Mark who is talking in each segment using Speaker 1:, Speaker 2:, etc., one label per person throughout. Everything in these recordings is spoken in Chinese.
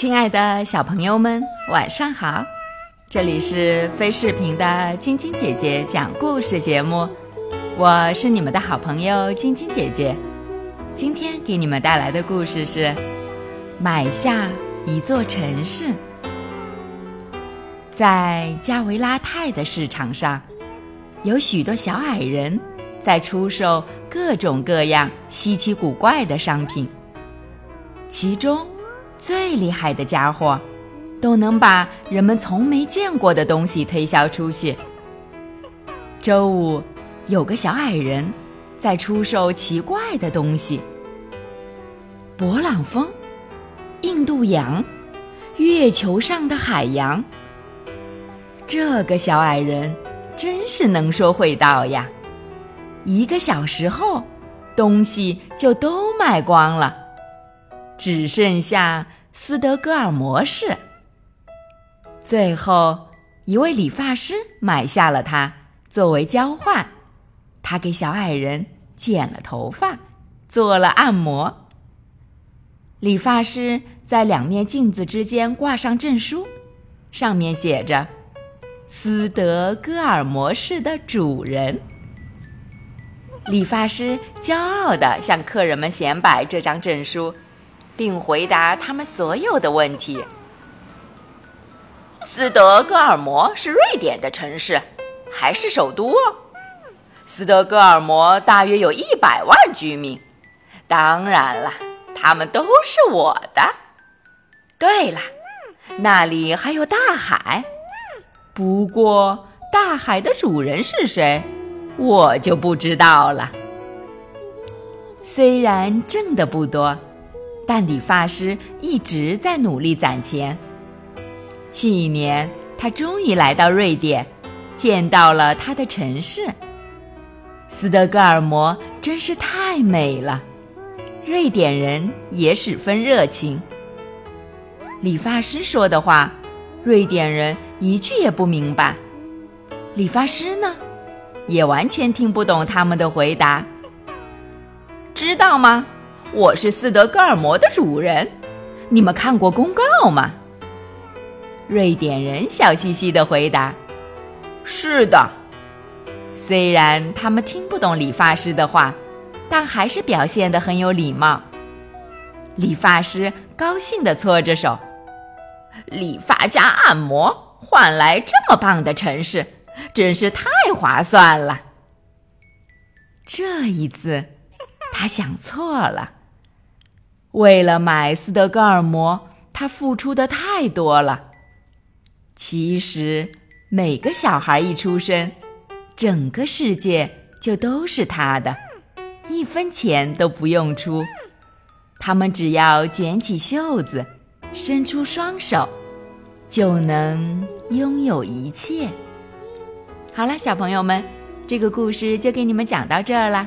Speaker 1: 亲爱的小朋友们，晚上好！这里是飞视频的晶晶姐姐讲故事节目，我是你们的好朋友晶晶姐姐。今天给你们带来的故事是：买下一座城市。在加维拉泰的市场上，有许多小矮人在出售各种各样稀奇古怪的商品，其中。最厉害的家伙，都能把人们从没见过的东西推销出去。周五，有个小矮人在出售奇怪的东西：勃朗峰、印度洋、月球上的海洋。这个小矮人真是能说会道呀！一个小时后，东西就都卖光了。只剩下斯德哥尔摩市。最后一位理发师买下了它作为交换，他给小矮人剪了头发，做了按摩。理发师在两面镜子之间挂上证书，上面写着“斯德哥尔摩市的主人”。理发师骄傲地向客人们显摆这张证书。并回答他们所有的问题。斯德哥尔摩是瑞典的城市，还是首都？斯德哥尔摩大约有一百万居民。当然了，他们都是我的。对了，那里还有大海。不过，大海的主人是谁，我就不知道了。虽然挣的不多。但理发师一直在努力攒钱。去年，他终于来到瑞典，见到了他的城市斯德哥尔摩，真是太美了。瑞典人也十分热情。理发师说的话，瑞典人一句也不明白。理发师呢，也完全听不懂他们的回答。知道吗？我是斯德哥尔摩的主人，你们看过公告吗？瑞典人笑嘻嘻的回答：“是的。”虽然他们听不懂理发师的话，但还是表现得很有礼貌。理发师高兴地搓着手：“理发加按摩换来这么棒的城市，真是太划算了。”这一次，他想错了。为了买斯德哥尔摩，他付出的太多了。其实，每个小孩一出生，整个世界就都是他的，一分钱都不用出。他们只要卷起袖子，伸出双手，就能拥有一切。好了，小朋友们，这个故事就给你们讲到这儿了。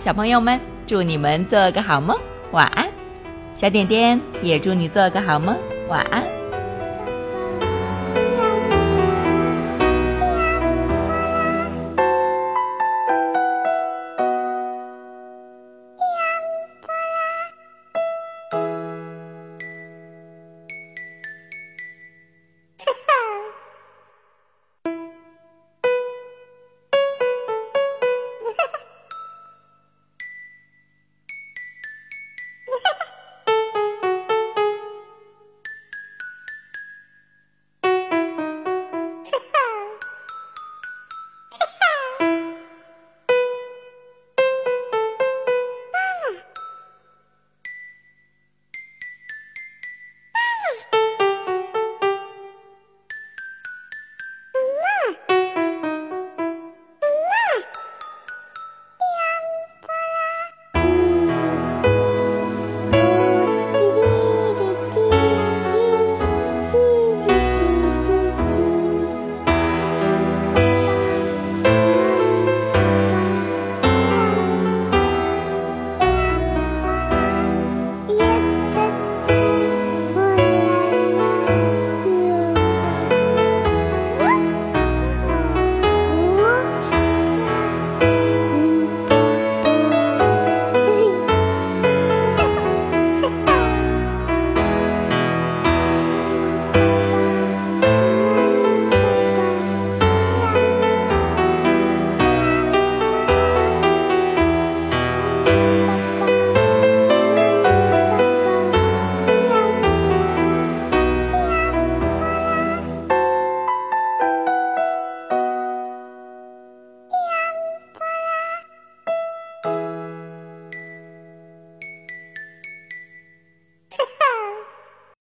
Speaker 1: 小朋友们，祝你们做个好梦，晚安。小点点也祝你做个好梦，晚安。